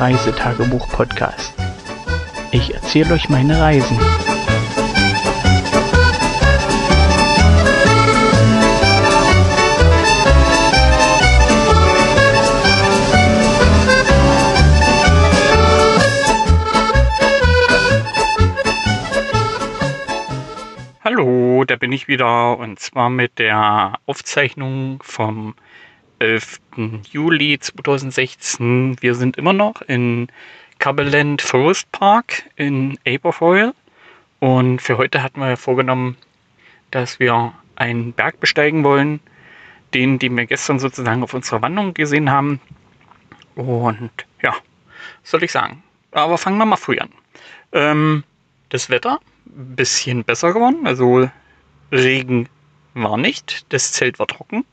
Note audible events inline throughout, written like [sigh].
Reisetagebuch-Podcast. Ich erzähle euch meine Reisen. Hallo, da bin ich wieder und zwar mit der Aufzeichnung vom 11. Juli 2016. Wir sind immer noch in Cumberland Forest Park in Aberfoyle und für heute hatten wir vorgenommen, dass wir einen Berg besteigen wollen, den, den wir gestern sozusagen auf unserer Wanderung gesehen haben. Und ja, was soll ich sagen? Aber fangen wir mal früh an. Ähm, das Wetter bisschen besser geworden. Also Regen war nicht. Das Zelt war trocken.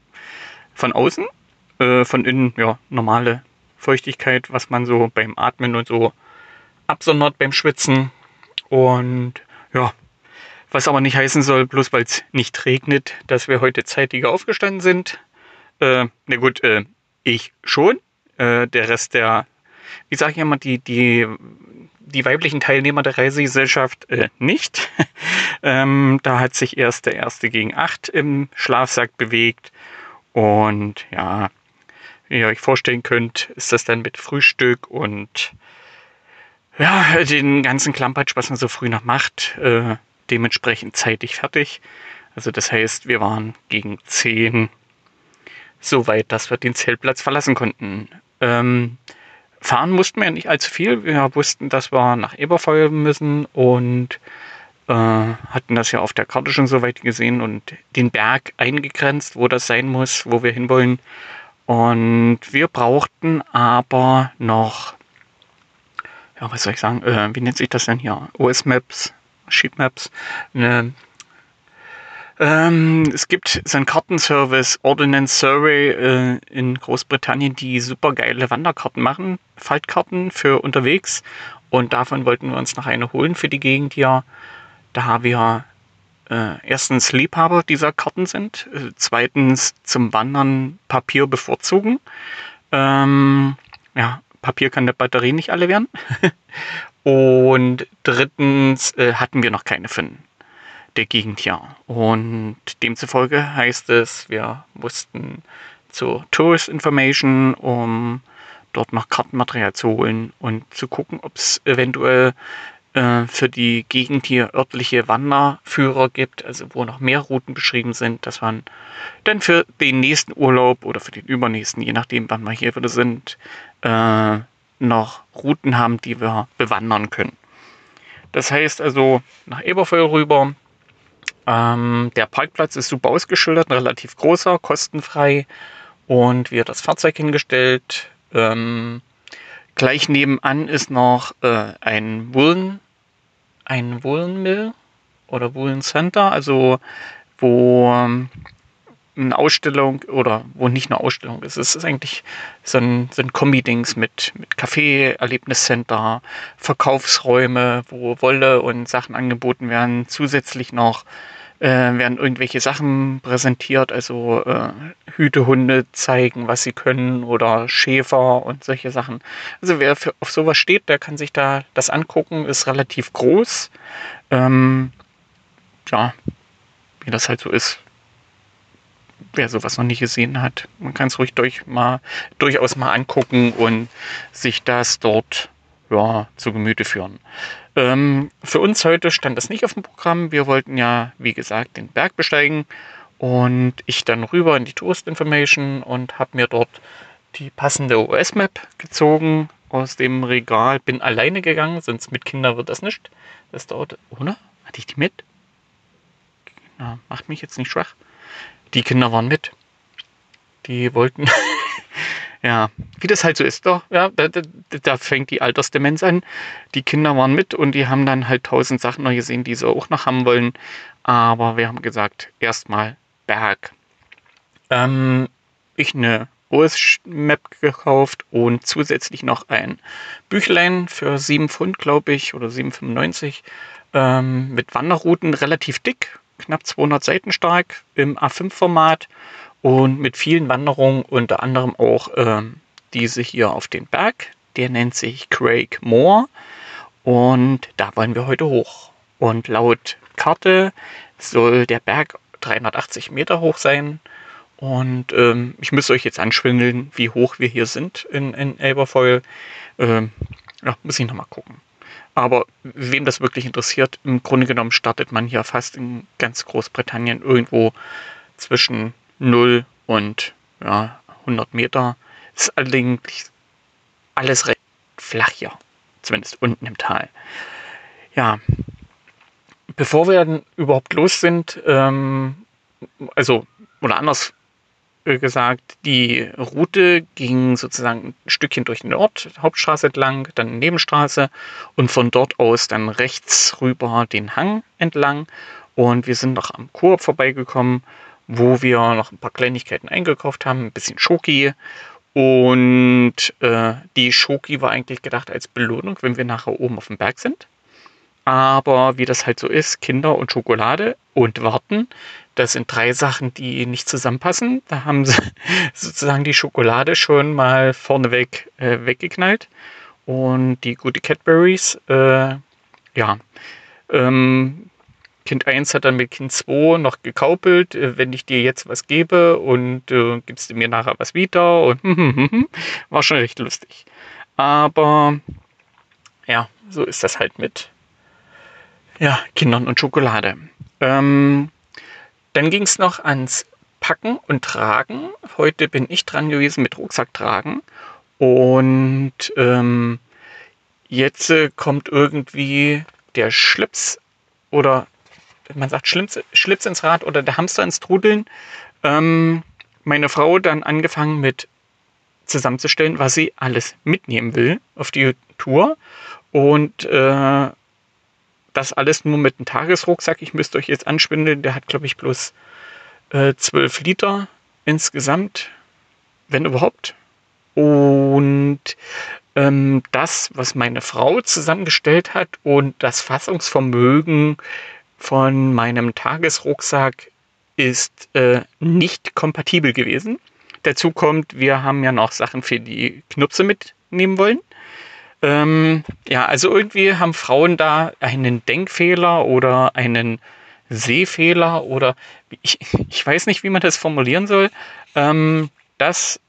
Von außen. Äh, von innen, ja, normale Feuchtigkeit, was man so beim Atmen und so absondert beim Schwitzen. Und ja, was aber nicht heißen soll, bloß weil es nicht regnet, dass wir heute zeitiger aufgestanden sind. Äh, na gut, äh, ich schon. Äh, der Rest der, wie sage ich immer, die, die die weiblichen Teilnehmer der Reisegesellschaft äh, nicht. [laughs] ähm, da hat sich erst der erste gegen acht im Schlafsack bewegt. Und ja, wie ihr euch vorstellen könnt, ist das dann mit Frühstück und ja, den ganzen Klampatsch, was man so früh noch macht, äh, dementsprechend zeitig fertig. Also das heißt, wir waren gegen zehn so weit, dass wir den Zeltplatz verlassen konnten. Ähm, fahren mussten wir nicht allzu viel. Wir wussten, dass wir nach Eberfeuer müssen und äh, hatten das ja auf der Karte schon so weit gesehen und den Berg eingegrenzt, wo das sein muss, wo wir hinwollen. Und wir brauchten aber noch, ja, was soll ich sagen, äh, wie nennt sich das denn hier? OS Maps, Sheet Maps, eine ähm, es gibt so einen Kartenservice, Ordnance Survey äh, in Großbritannien, die super geile Wanderkarten machen, Faltkarten für unterwegs. Und davon wollten wir uns noch eine holen für die Gegend hier, da wir äh, erstens Liebhaber dieser Karten sind, äh, zweitens zum Wandern Papier bevorzugen. Ähm, ja, Papier kann der Batterie nicht alle werden. [laughs] Und drittens äh, hatten wir noch keine finden der Gegend hier. Und demzufolge heißt es, wir mussten zur Tourist Information, um dort noch Kartenmaterial zu holen und zu gucken, ob es eventuell äh, für die Gegend hier örtliche Wanderführer gibt, also wo noch mehr Routen beschrieben sind, dass man dann für den nächsten Urlaub oder für den übernächsten, je nachdem, wann wir hier wieder sind, äh, noch Routen haben, die wir bewandern können. Das heißt also nach Eberfeuer rüber, ähm, der Parkplatz ist super ausgeschildert, ein relativ großer, kostenfrei. Und wir das Fahrzeug hingestellt. Ähm, gleich nebenan ist noch äh, ein Woolen, ein Woolen Mill oder Woolen Center, also wo ähm, eine Ausstellung oder wo nicht eine Ausstellung ist. Es ist eigentlich so ein, so ein Kombi-Dings mit, mit Café, Erlebniscenter, Verkaufsräume, wo Wolle und Sachen angeboten werden. Zusätzlich noch äh, werden irgendwelche Sachen präsentiert, also äh, Hütehunde zeigen, was sie können oder Schäfer und solche Sachen. Also wer für, auf sowas steht, der kann sich da das angucken, ist relativ groß. Ähm, ja, wie das halt so ist. Wer sowas noch nicht gesehen hat, man kann es ruhig durch mal, durchaus mal angucken und sich das dort ja, zu Gemüte führen. Ähm, für uns heute stand das nicht auf dem Programm. Wir wollten ja, wie gesagt, den Berg besteigen und ich dann rüber in die Tourist Information und habe mir dort die passende OS-Map gezogen aus dem Regal. Bin alleine gegangen, sonst mit Kindern wird das nicht. Das dauert, oder? Hatte ich die mit? Na, macht mich jetzt nicht schwach. Die Kinder waren mit. Die wollten [laughs] Ja, wie das halt so ist, doch. Ja, da, da, da, fängt die Altersdemenz an. Die Kinder waren mit und die haben dann halt tausend Sachen noch gesehen, die sie auch noch haben wollen. Aber wir haben gesagt, erstmal Berg. Ähm, ich eine OS-Map gekauft und zusätzlich noch ein Büchlein für 7 Pfund, glaube ich, oder 7,95 ähm, mit Wanderrouten relativ dick, knapp 200 Seiten stark im A5-Format und mit vielen Wanderungen, unter anderem auch ähm, diese hier auf den Berg. Der nennt sich Craig Moor. Und da wollen wir heute hoch. Und laut Karte soll der Berg 380 Meter hoch sein. Und ähm, ich müsste euch jetzt anschwindeln, wie hoch wir hier sind in, in Elberfeuil. Ähm, ja, muss ich nochmal gucken. Aber wem das wirklich interessiert, im Grunde genommen startet man hier fast in ganz Großbritannien irgendwo zwischen 0 und ja, 100 Meter. Ist allerdings alles recht flach hier, zumindest unten im Tal. Ja, bevor wir dann überhaupt los sind, ähm, also, oder anders äh, gesagt, die Route ging sozusagen ein Stückchen durch den Ort, Hauptstraße entlang, dann Nebenstraße und von dort aus dann rechts rüber den Hang entlang. Und wir sind noch am Koop vorbeigekommen, wo wir noch ein paar Kleinigkeiten eingekauft haben, ein bisschen Schoki. Und äh, die Schoki war eigentlich gedacht als Belohnung, wenn wir nachher oben auf dem Berg sind. Aber wie das halt so ist, Kinder und Schokolade und Warten, das sind drei Sachen, die nicht zusammenpassen. Da haben sie [laughs] sozusagen die Schokolade schon mal vorneweg äh, weggeknallt. Und die gute Cadburys, äh, ja, ähm, Kind 1 hat dann mit Kind 2 noch gekaupelt, äh, wenn ich dir jetzt was gebe und äh, gibst du mir nachher was wieder und [laughs] war schon recht lustig. Aber ja, so ist das halt mit ja, Kindern und Schokolade. Ähm, dann ging es noch ans Packen und Tragen. Heute bin ich dran gewesen mit Rucksack tragen. Und ähm, jetzt äh, kommt irgendwie der Schlips oder man sagt Schlips, Schlips ins Rad oder der Hamster ins Trudeln. Ähm, meine Frau dann angefangen mit zusammenzustellen, was sie alles mitnehmen will auf die Tour. Und äh, das alles nur mit einem Tagesrucksack. Ich müsste euch jetzt anschwindeln. Der hat, glaube ich, bloß äh, 12 Liter insgesamt, wenn überhaupt. Und ähm, das, was meine Frau zusammengestellt hat und das Fassungsvermögen von meinem Tagesrucksack ist äh, nicht kompatibel gewesen. Dazu kommt, wir haben ja noch Sachen für die Knupse mitnehmen wollen. Ähm, ja, also irgendwie haben Frauen da einen Denkfehler oder einen Sehfehler oder ich, ich weiß nicht, wie man das formulieren soll, ähm, dass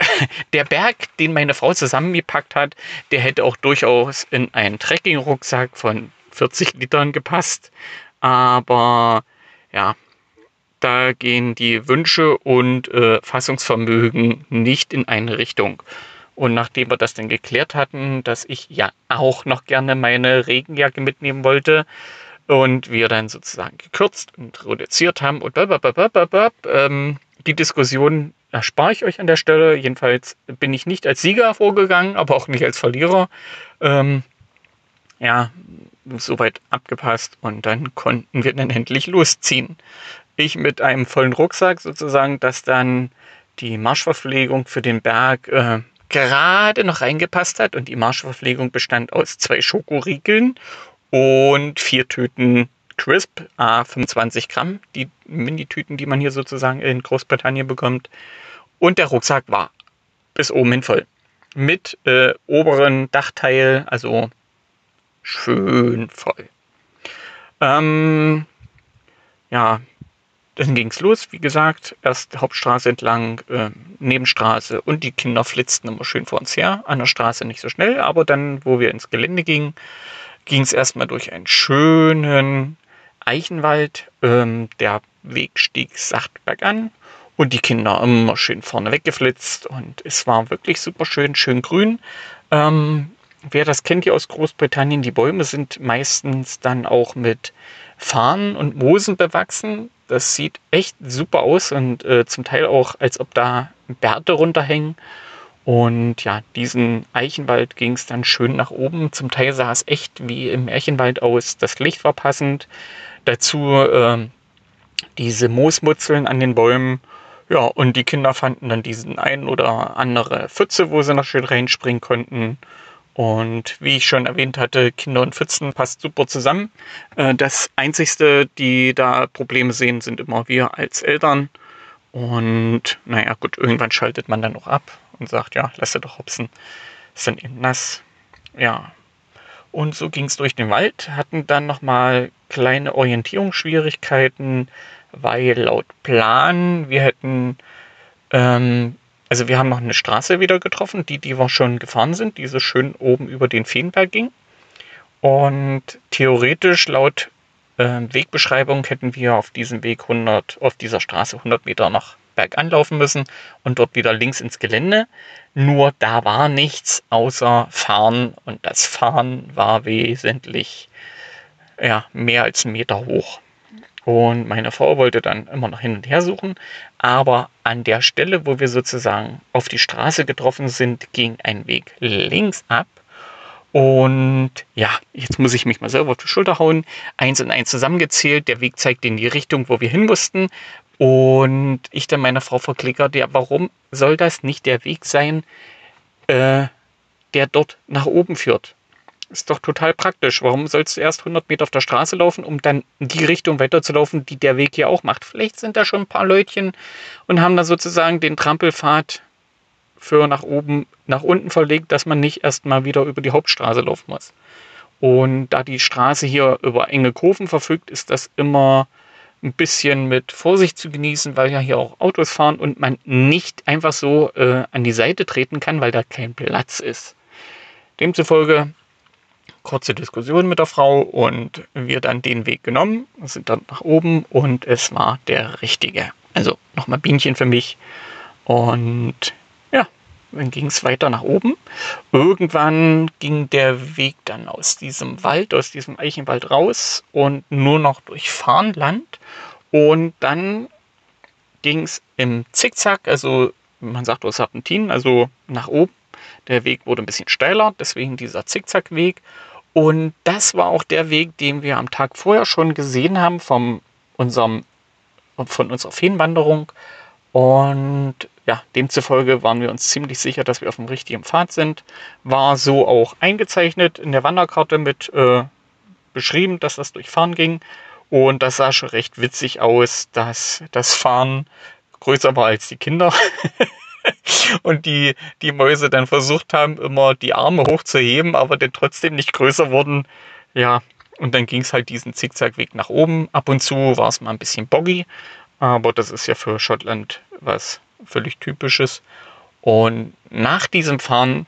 [laughs] der Berg, den meine Frau zusammengepackt hat, der hätte auch durchaus in einen Trekking-Rucksack von 40 Litern gepasst. Aber ja, da gehen die Wünsche und äh, Fassungsvermögen nicht in eine Richtung. Und nachdem wir das dann geklärt hatten, dass ich ja auch noch gerne meine Regenjacke mitnehmen wollte und wir dann sozusagen gekürzt und reduziert haben und ähm, die Diskussion erspare ich euch an der Stelle. Jedenfalls bin ich nicht als Sieger vorgegangen, aber auch nicht als Verlierer. Ähm, ja, soweit abgepasst und dann konnten wir dann endlich losziehen. Ich mit einem vollen Rucksack sozusagen, dass dann die Marschverpflegung für den Berg äh, gerade noch reingepasst hat. Und die Marschverpflegung bestand aus zwei Schokoriegeln und vier Tüten Crisp, a 25 Gramm, die Mini-Tüten, die man hier sozusagen in Großbritannien bekommt. Und der Rucksack war bis oben hin voll. Mit äh, oberen Dachteil, also schön voll. Ähm, ja, dann ging es los, wie gesagt, erst Hauptstraße entlang, äh, Nebenstraße und die Kinder flitzten immer schön vor uns her. An der Straße nicht so schnell, aber dann, wo wir ins Gelände gingen, ging es erstmal durch einen schönen Eichenwald. Ähm, der Weg stieg sacht bergan und die Kinder immer schön vorne weggeflitzt und es war wirklich super schön, schön grün. Ähm, wer das kennt hier aus Großbritannien, die Bäume sind meistens dann auch mit Farnen und Moosen bewachsen. Das sieht echt super aus und äh, zum Teil auch, als ob da Bärte runterhängen. Und ja, diesen Eichenwald ging es dann schön nach oben. Zum Teil sah es echt wie im Märchenwald aus. Das Licht war passend. Dazu äh, diese Moosmutzeln an den Bäumen. Ja, und die Kinder fanden dann diesen ein oder andere Pfütze, wo sie noch schön reinspringen konnten. Und wie ich schon erwähnt hatte, Kinder und Pfützen passt super zusammen. Äh, das Einzigste, die da Probleme sehen, sind immer wir als Eltern. Und naja, gut, irgendwann schaltet man dann auch ab. und sagt, ja, lass sie doch hopsen. Ist dann eben nass. Ja. Und so ging es durch den Wald, hatten dann nochmal kleine Orientierungsschwierigkeiten, weil laut Plan wir hätten, ähm, also wir haben noch eine Straße wieder getroffen, die, die wir schon gefahren sind, die so schön oben über den Feenberg ging. Und theoretisch laut äh, Wegbeschreibung hätten wir auf diesem Weg 100, auf dieser Straße 100 Meter nach bergan laufen müssen und dort wieder links ins Gelände. Nur da war nichts außer Fahren und das Fahren war wesentlich ja, mehr als einen Meter hoch. Und meine Frau wollte dann immer noch hin und her suchen, aber an der Stelle, wo wir sozusagen auf die Straße getroffen sind, ging ein Weg links ab und ja, jetzt muss ich mich mal selber auf die Schulter hauen. Eins und eins zusammengezählt. Der Weg zeigt in die Richtung, wo wir hin mussten. Und ich dann meiner Frau verklickert, ja, warum soll das nicht der Weg sein, äh, der dort nach oben führt? Ist doch total praktisch. Warum sollst du erst 100 Meter auf der Straße laufen, um dann die Richtung weiterzulaufen, die der Weg hier auch macht? Vielleicht sind da schon ein paar Leutchen und haben da sozusagen den Trampelpfad für nach oben, nach unten verlegt, dass man nicht erstmal wieder über die Hauptstraße laufen muss. Und da die Straße hier über enge Kurven verfügt, ist das immer ein bisschen mit Vorsicht zu genießen, weil ja hier auch Autos fahren und man nicht einfach so äh, an die Seite treten kann, weil da kein Platz ist. Demzufolge kurze Diskussion mit der Frau und wir dann den Weg genommen, sind dann nach oben und es war der richtige. Also nochmal Bienchen für mich. Und dann ging es weiter nach oben. Irgendwann ging der Weg dann aus diesem Wald, aus diesem Eichenwald raus und nur noch durch Farnland. Und dann ging es im Zickzack, also man sagt aus Serpentin, also nach oben. Der Weg wurde ein bisschen steiler, deswegen dieser Zickzackweg. Und das war auch der Weg, den wir am Tag vorher schon gesehen haben vom unserem, von unserer Feenwanderung. Und ja, demzufolge waren wir uns ziemlich sicher, dass wir auf dem richtigen Pfad sind. War so auch eingezeichnet in der Wanderkarte mit äh, beschrieben, dass das durch Fahren ging. Und das sah schon recht witzig aus, dass das Fahren größer war als die Kinder. [laughs] und die, die Mäuse dann versucht haben, immer die Arme hochzuheben, aber dann trotzdem nicht größer wurden. Ja, und dann ging es halt diesen Zickzackweg nach oben. Ab und zu war es mal ein bisschen boggy, aber das ist ja für Schottland was völlig typisches. Und nach diesem Fahren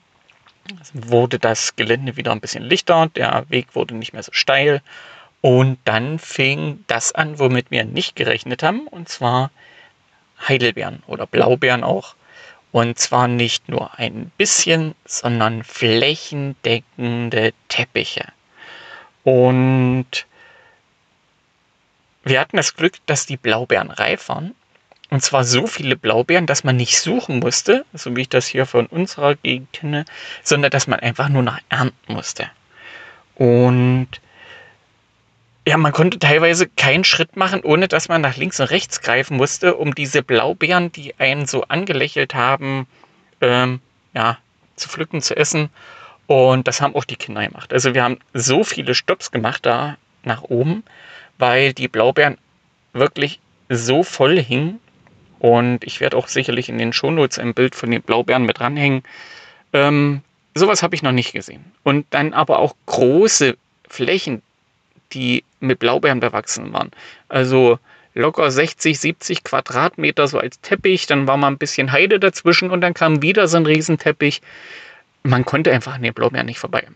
wurde das Gelände wieder ein bisschen lichter, der Weg wurde nicht mehr so steil. Und dann fing das an, womit wir nicht gerechnet haben, und zwar Heidelbeeren oder Blaubeeren auch. Und zwar nicht nur ein bisschen, sondern flächendeckende Teppiche. Und wir hatten das Glück, dass die Blaubeeren reif waren und zwar so viele Blaubeeren, dass man nicht suchen musste, so wie ich das hier von unserer Gegend kenne, sondern dass man einfach nur nach ernten musste. Und ja, man konnte teilweise keinen Schritt machen, ohne dass man nach links und rechts greifen musste, um diese Blaubeeren, die einen so angelächelt haben, ähm, ja, zu pflücken, zu essen. Und das haben auch die Kinder gemacht. Also wir haben so viele Stops gemacht da nach oben, weil die Blaubeeren wirklich so voll hingen, und ich werde auch sicherlich in den Shownotes ein Bild von den Blaubeeren mit dranhängen. Ähm, sowas habe ich noch nicht gesehen. Und dann aber auch große Flächen, die mit Blaubeeren bewachsen waren. Also locker 60, 70 Quadratmeter so als Teppich. Dann war mal ein bisschen Heide dazwischen und dann kam wieder so ein Riesenteppich. Man konnte einfach an den Blaubeeren nicht vorbei.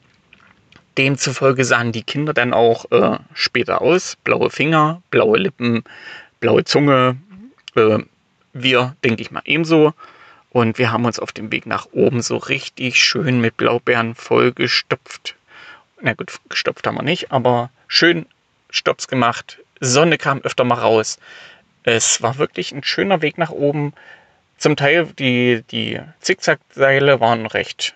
Demzufolge sahen die Kinder dann auch äh, später aus. Blaue Finger, blaue Lippen, blaue Zunge, äh, wir, denke ich mal, ebenso. Und wir haben uns auf dem Weg nach oben so richtig schön mit Blaubeeren vollgestopft. Na gut, gestopft haben wir nicht, aber schön Stops gemacht. Sonne kam öfter mal raus. Es war wirklich ein schöner Weg nach oben. Zum Teil die, die Zickzackseile waren recht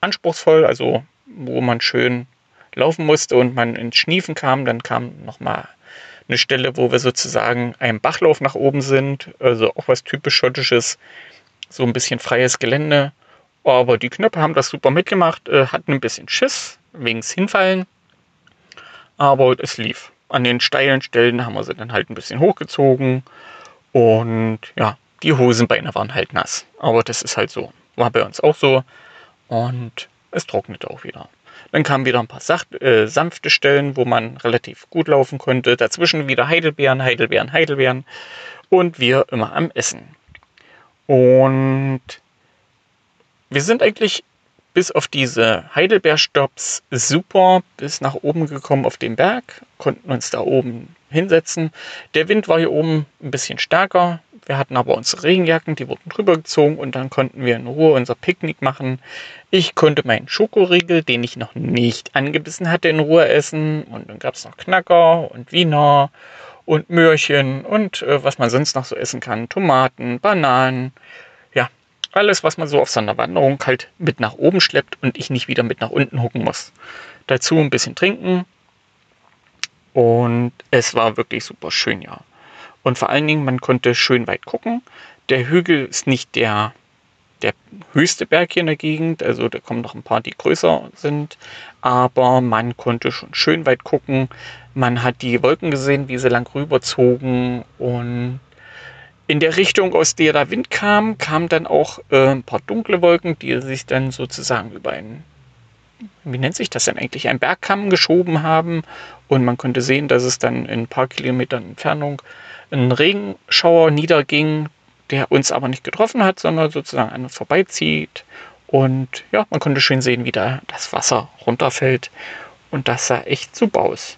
anspruchsvoll, also wo man schön laufen musste und man ins Schniefen kam. Dann kam nochmal eine Stelle, wo wir sozusagen einen Bachlauf nach oben sind, also auch was typisch schottisches, so ein bisschen freies Gelände. Aber die Knöpfe haben das super mitgemacht, äh, hatten ein bisschen Schiss wegen Hinfallen, aber es lief. An den steilen Stellen haben wir sie dann halt ein bisschen hochgezogen und ja, die Hosenbeine waren halt nass. Aber das ist halt so. war bei uns auch so. Und es trocknete auch wieder. Dann kamen wieder ein paar sacht, äh, sanfte Stellen, wo man relativ gut laufen konnte. Dazwischen wieder Heidelbeeren, Heidelbeeren, Heidelbeeren. Und wir immer am Essen. Und wir sind eigentlich bis auf diese Heidelbeerstops super bis nach oben gekommen auf den Berg, konnten uns da oben hinsetzen. Der Wind war hier oben ein bisschen stärker. Wir hatten aber unsere Regenjacken, die wurden drüber gezogen und dann konnten wir in Ruhe unser Picknick machen. Ich konnte meinen Schokoriegel, den ich noch nicht angebissen hatte, in Ruhe essen. Und dann gab es noch Knacker und Wiener und Möhrchen und äh, was man sonst noch so essen kann. Tomaten, Bananen. Alles, was man so auf seiner Wanderung halt mit nach oben schleppt und ich nicht wieder mit nach unten hucken muss. Dazu ein bisschen trinken. Und es war wirklich super schön, ja. Und vor allen Dingen, man konnte schön weit gucken. Der Hügel ist nicht der der höchste Berg hier in der Gegend. Also da kommen noch ein paar, die größer sind. Aber man konnte schon schön weit gucken. Man hat die Wolken gesehen, wie sie lang rüberzogen. Und in der Richtung, aus der der Wind kam, kamen dann auch äh, ein paar dunkle Wolken, die sich dann sozusagen über einen, wie nennt sich das denn eigentlich, einen Bergkamm geschoben haben. Und man konnte sehen, dass es dann in ein paar Kilometern Entfernung ein Regenschauer niederging, der uns aber nicht getroffen hat, sondern sozusagen an uns vorbeizieht. Und ja, man konnte schön sehen, wie da das Wasser runterfällt. Und das sah echt super aus.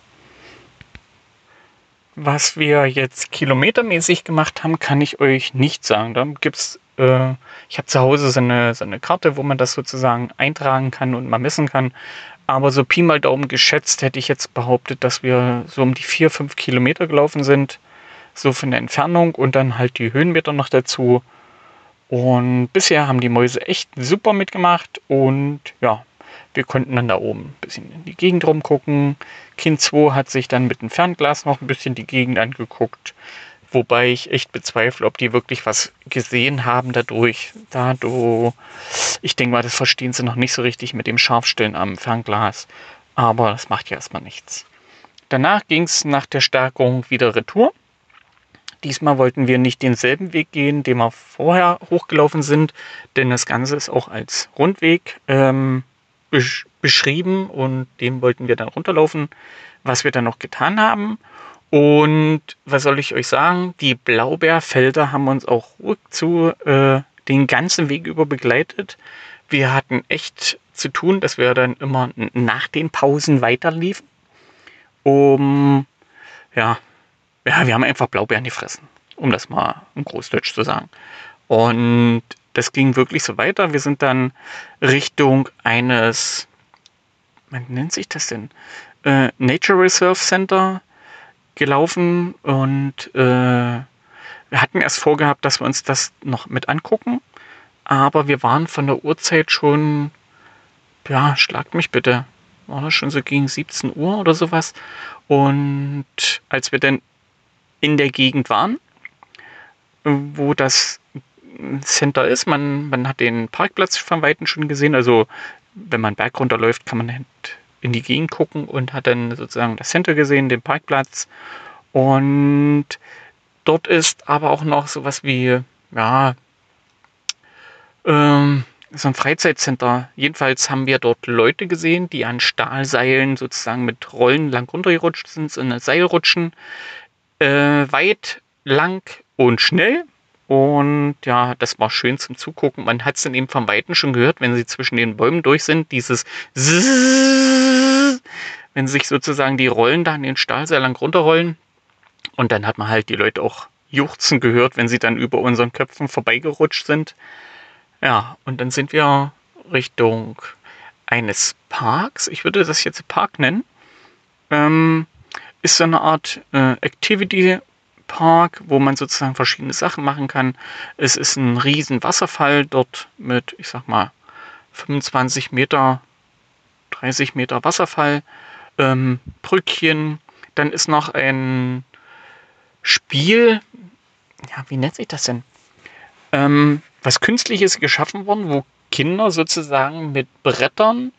Was wir jetzt kilometermäßig gemacht haben, kann ich euch nicht sagen. Da gibt's, äh, ich habe zu Hause so eine, so eine Karte, wo man das sozusagen eintragen kann und mal messen kann. Aber so Pi mal Daumen geschätzt hätte ich jetzt behauptet, dass wir so um die vier, fünf Kilometer gelaufen sind so von der Entfernung und dann halt die Höhenmeter noch dazu. Und bisher haben die Mäuse echt super mitgemacht und ja, wir konnten dann da oben ein bisschen in die Gegend rumgucken. Kind 2 hat sich dann mit dem Fernglas noch ein bisschen die Gegend angeguckt. Wobei ich echt bezweifle, ob die wirklich was gesehen haben dadurch. Da ich denke mal, das verstehen sie noch nicht so richtig mit dem Scharfstellen am Fernglas. Aber das macht ja erstmal nichts. Danach ging es nach der Stärkung wieder retour. Diesmal wollten wir nicht denselben Weg gehen, den wir vorher hochgelaufen sind, denn das Ganze ist auch als Rundweg ähm, besch beschrieben und dem wollten wir dann runterlaufen, was wir dann noch getan haben. Und was soll ich euch sagen? Die Blaubeerfelder haben uns auch zu äh, den ganzen Weg über begleitet. Wir hatten echt zu tun, dass wir dann immer nach den Pausen weiterliefen, um ja, ja, wir haben einfach Blaubeeren gefressen, um das mal im Großdeutsch zu sagen. Und das ging wirklich so weiter. Wir sind dann Richtung eines, man nennt sich das denn, äh, Nature Reserve Center gelaufen und äh, wir hatten erst vorgehabt, dass wir uns das noch mit angucken, aber wir waren von der Uhrzeit schon, ja, schlagt mich bitte, war das schon so gegen 17 Uhr oder sowas. Und als wir dann in der Gegend waren, wo das Center ist. Man, man hat den Parkplatz von Weitem schon gesehen. Also wenn man Berg runterläuft, kann man in die Gegend gucken und hat dann sozusagen das Center gesehen, den Parkplatz. Und dort ist aber auch noch sowas wie, ja, ähm, so ein Freizeitcenter. Jedenfalls haben wir dort Leute gesehen, die an Stahlseilen sozusagen mit Rollen lang runtergerutscht sind, so eine Seilrutschen äh, weit, lang und schnell. Und ja, das war schön zum Zugucken. Man hat es dann eben vom Weiten schon gehört, wenn sie zwischen den Bäumen durch sind, dieses Zzzz, wenn sich sozusagen die Rollen da an den Stahl sehr lang runterrollen. Und dann hat man halt die Leute auch juchzen gehört, wenn sie dann über unseren Köpfen vorbeigerutscht sind. Ja, und dann sind wir Richtung eines Parks. Ich würde das jetzt Park nennen. Ähm, ist so eine Art äh, Activity Park, wo man sozusagen verschiedene Sachen machen kann. Es ist ein riesen Wasserfall dort mit, ich sag mal, 25 Meter, 30 Meter Wasserfall, ähm, Brückchen. Dann ist noch ein Spiel, ja, wie nennt sich das denn? Ähm, was künstliches geschaffen worden, wo Kinder sozusagen mit Brettern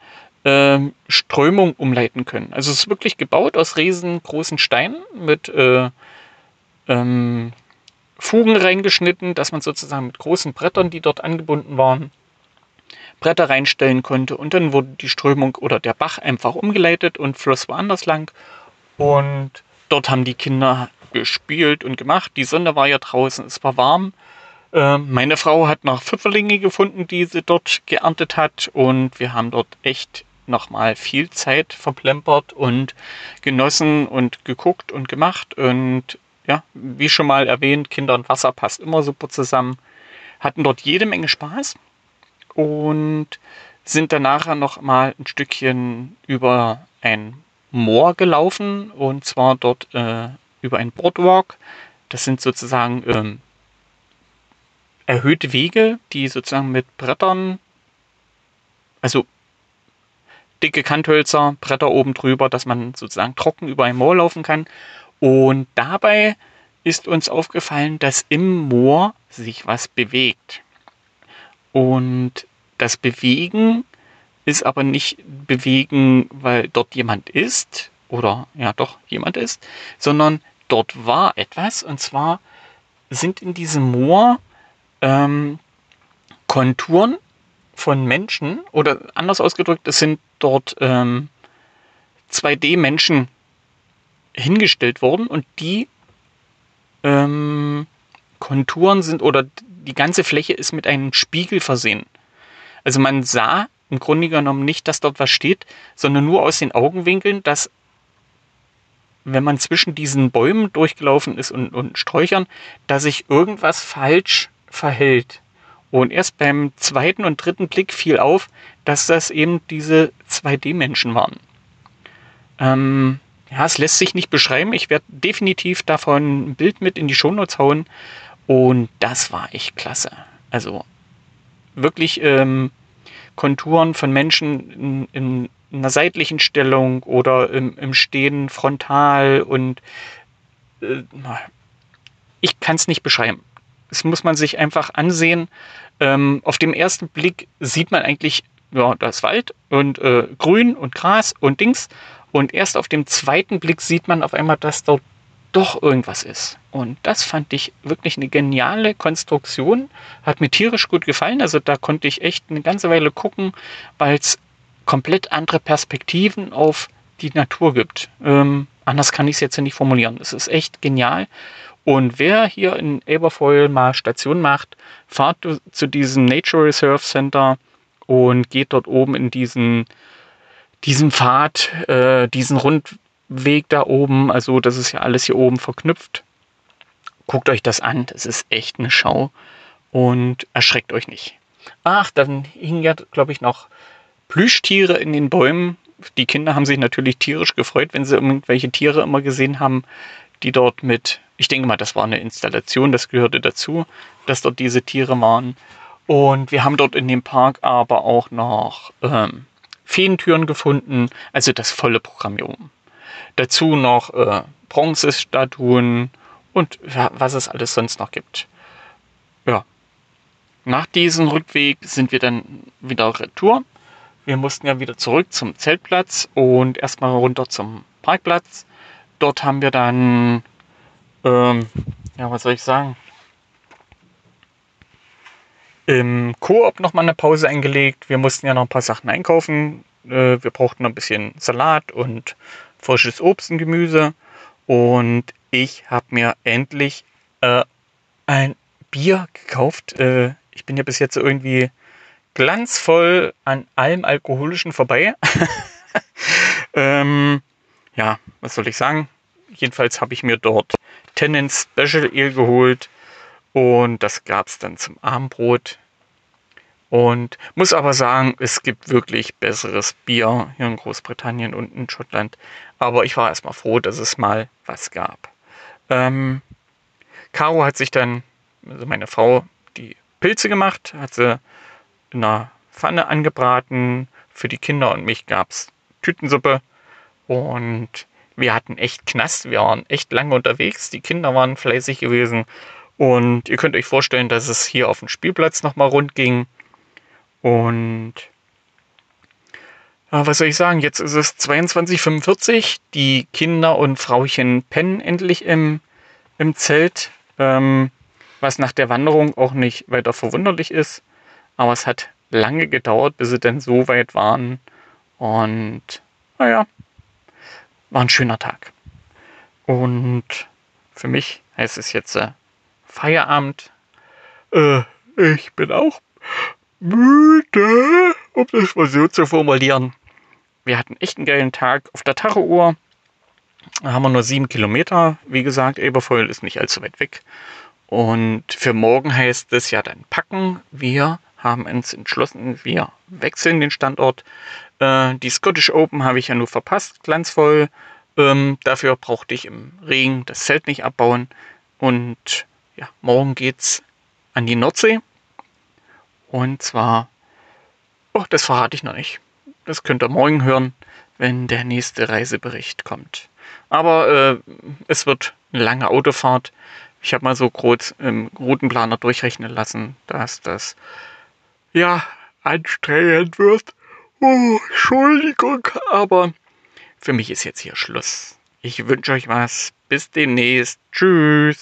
ähm, Strömung umleiten können. Also es ist wirklich gebaut aus riesengroßen Steinen mit äh, ähm, Fugen reingeschnitten, dass man sozusagen mit großen Brettern, die dort angebunden waren, Bretter reinstellen konnte. Und dann wurde die Strömung oder der Bach einfach umgeleitet und floss woanders lang. Und dort haben die Kinder gespielt und gemacht. Die Sonne war ja draußen, es war warm. Ähm, meine Frau hat noch Pfifferlinge gefunden, die sie dort geerntet hat. Und wir haben dort echt nochmal viel Zeit verplempert und genossen und geguckt und gemacht. Und ja, wie schon mal erwähnt, Kinder und Wasser passt immer super zusammen. Hatten dort jede Menge Spaß und sind dann nachher noch mal ein Stückchen über ein Moor gelaufen und zwar dort äh, über ein Boardwalk. Das sind sozusagen ähm, erhöhte Wege, die sozusagen mit Brettern, also dicke Kanthölzer, Bretter oben drüber, dass man sozusagen trocken über ein Moor laufen kann. Und dabei ist uns aufgefallen, dass im Moor sich was bewegt. Und das Bewegen ist aber nicht Bewegen, weil dort jemand ist oder ja doch jemand ist, sondern dort war etwas und zwar sind in diesem Moor ähm, Konturen von Menschen oder anders ausgedrückt, es sind dort ähm, 2D-Menschen hingestellt worden und die ähm, Konturen sind oder die ganze Fläche ist mit einem Spiegel versehen. Also man sah im Grunde genommen nicht, dass dort was steht, sondern nur aus den Augenwinkeln, dass wenn man zwischen diesen Bäumen durchgelaufen ist und, und Sträuchern, dass sich irgendwas falsch verhält. Und erst beim zweiten und dritten Blick fiel auf, dass das eben diese 2D-Menschen waren. Ähm, ja, es lässt sich nicht beschreiben. Ich werde definitiv davon ein Bild mit in die Shownotes hauen. Und das war echt klasse. Also wirklich ähm, Konturen von Menschen in, in, einer seitlichen Stellung oder im, im Stehen frontal und äh, ich kann es nicht beschreiben. Das muss man sich einfach ansehen. Ähm, auf dem ersten Blick sieht man eigentlich ja, das Wald und äh, Grün und Gras und Dings. Und erst auf dem zweiten Blick sieht man auf einmal, dass dort doch irgendwas ist. Und das fand ich wirklich eine geniale Konstruktion. Hat mir tierisch gut gefallen. Also da konnte ich echt eine ganze Weile gucken, weil es komplett andere Perspektiven auf die Natur gibt. Ähm, anders kann ich es jetzt nicht formulieren. Es ist echt genial. Und wer hier in Aberfoyle mal Station macht, fahrt zu diesem Nature Reserve Center und geht dort oben in diesen, diesen Pfad, äh, diesen Rund, Weg da oben. Also das ist ja alles hier oben verknüpft. Guckt euch das an. Das ist echt eine Schau. Und erschreckt euch nicht. Ach, dann hingen ja, glaube ich, noch Plüschtiere in den Bäumen. Die Kinder haben sich natürlich tierisch gefreut, wenn sie irgendwelche Tiere immer gesehen haben, die dort mit, ich denke mal, das war eine Installation, das gehörte dazu, dass dort diese Tiere waren. Und wir haben dort in dem Park aber auch noch ähm, Feentüren gefunden, also das volle Programm. Dazu noch äh, Bronzestatuen und was es alles sonst noch gibt. Ja. Nach diesem Rückweg sind wir dann wieder retour. Wir mussten ja wieder zurück zum Zeltplatz und erstmal runter zum Parkplatz. Dort haben wir dann, ähm, ja, was soll ich sagen, im Koop nochmal eine Pause eingelegt. Wir mussten ja noch ein paar Sachen einkaufen. Äh, wir brauchten noch ein bisschen Salat und frisches Obst und Gemüse. Und ich habe mir endlich äh, ein Bier gekauft. Äh, ich bin ja bis jetzt irgendwie glanzvoll an allem Alkoholischen vorbei. [laughs] ähm, ja, was soll ich sagen? Jedenfalls habe ich mir dort Tennant Special Ale geholt und das gab es dann zum Abendbrot. Und muss aber sagen, es gibt wirklich besseres Bier hier in Großbritannien und in Schottland. Aber ich war erstmal froh, dass es mal was gab. Ähm, Caro hat sich dann, also meine Frau, die Pilze gemacht, hat sie in einer Pfanne angebraten. Für die Kinder und mich gab es Tütensuppe. Und wir hatten echt Knast. Wir waren echt lange unterwegs. Die Kinder waren fleißig gewesen. Und ihr könnt euch vorstellen, dass es hier auf dem Spielplatz nochmal rund ging. Und was soll ich sagen? Jetzt ist es 22.45 Die Kinder und Frauchen pennen endlich im, im Zelt. Ähm, was nach der Wanderung auch nicht weiter verwunderlich ist. Aber es hat lange gedauert, bis sie dann so weit waren. Und naja, war ein schöner Tag. Und für mich heißt es jetzt äh, Feierabend. Äh, ich bin auch müde, um das mal so zu formulieren. Wir hatten echt einen geilen Tag auf der Tacho-Uhr. Da haben wir nur sieben Kilometer. Wie gesagt, Eberfeuil ist nicht allzu weit weg. Und für morgen heißt es ja dann packen. Wir haben uns entschlossen, wir wechseln den Standort. Äh, die Scottish Open habe ich ja nur verpasst, glanzvoll. Ähm, dafür brauchte ich im Regen das Zelt nicht abbauen. Und ja, morgen geht's an die Nordsee. Und zwar, oh, das verrate ich noch nicht. Das könnt ihr morgen hören, wenn der nächste Reisebericht kommt. Aber äh, es wird eine lange Autofahrt. Ich habe mal so groß im Routenplaner durchrechnen lassen, dass das ja anstrengend wird. Oh, Entschuldigung, aber für mich ist jetzt hier Schluss. Ich wünsche euch was. Bis demnächst. Tschüss,